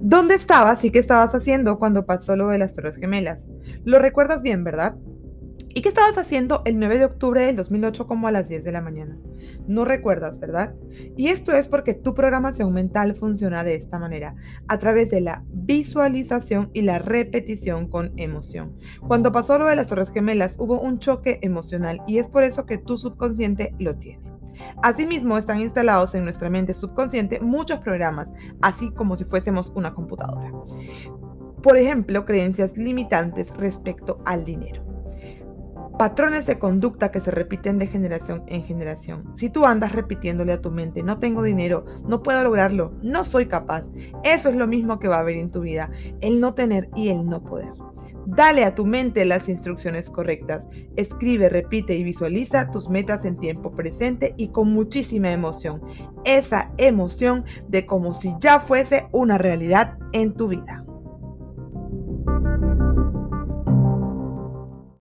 ¿Dónde estabas y qué estabas haciendo cuando pasó lo de las Torres Gemelas? Lo recuerdas bien, ¿verdad? ¿Y qué estabas haciendo el 9 de octubre del 2008 como a las 10 de la mañana? No recuerdas, ¿verdad? Y esto es porque tu programación mental funciona de esta manera, a través de la visualización y la repetición con emoción. Cuando pasó lo de las Torres Gemelas hubo un choque emocional y es por eso que tu subconsciente lo tiene. Asimismo, están instalados en nuestra mente subconsciente muchos programas, así como si fuésemos una computadora. Por ejemplo, creencias limitantes respecto al dinero. Patrones de conducta que se repiten de generación en generación. Si tú andas repitiéndole a tu mente, no tengo dinero, no puedo lograrlo, no soy capaz, eso es lo mismo que va a haber en tu vida, el no tener y el no poder. Dale a tu mente las instrucciones correctas. Escribe, repite y visualiza tus metas en tiempo presente y con muchísima emoción. Esa emoción de como si ya fuese una realidad en tu vida.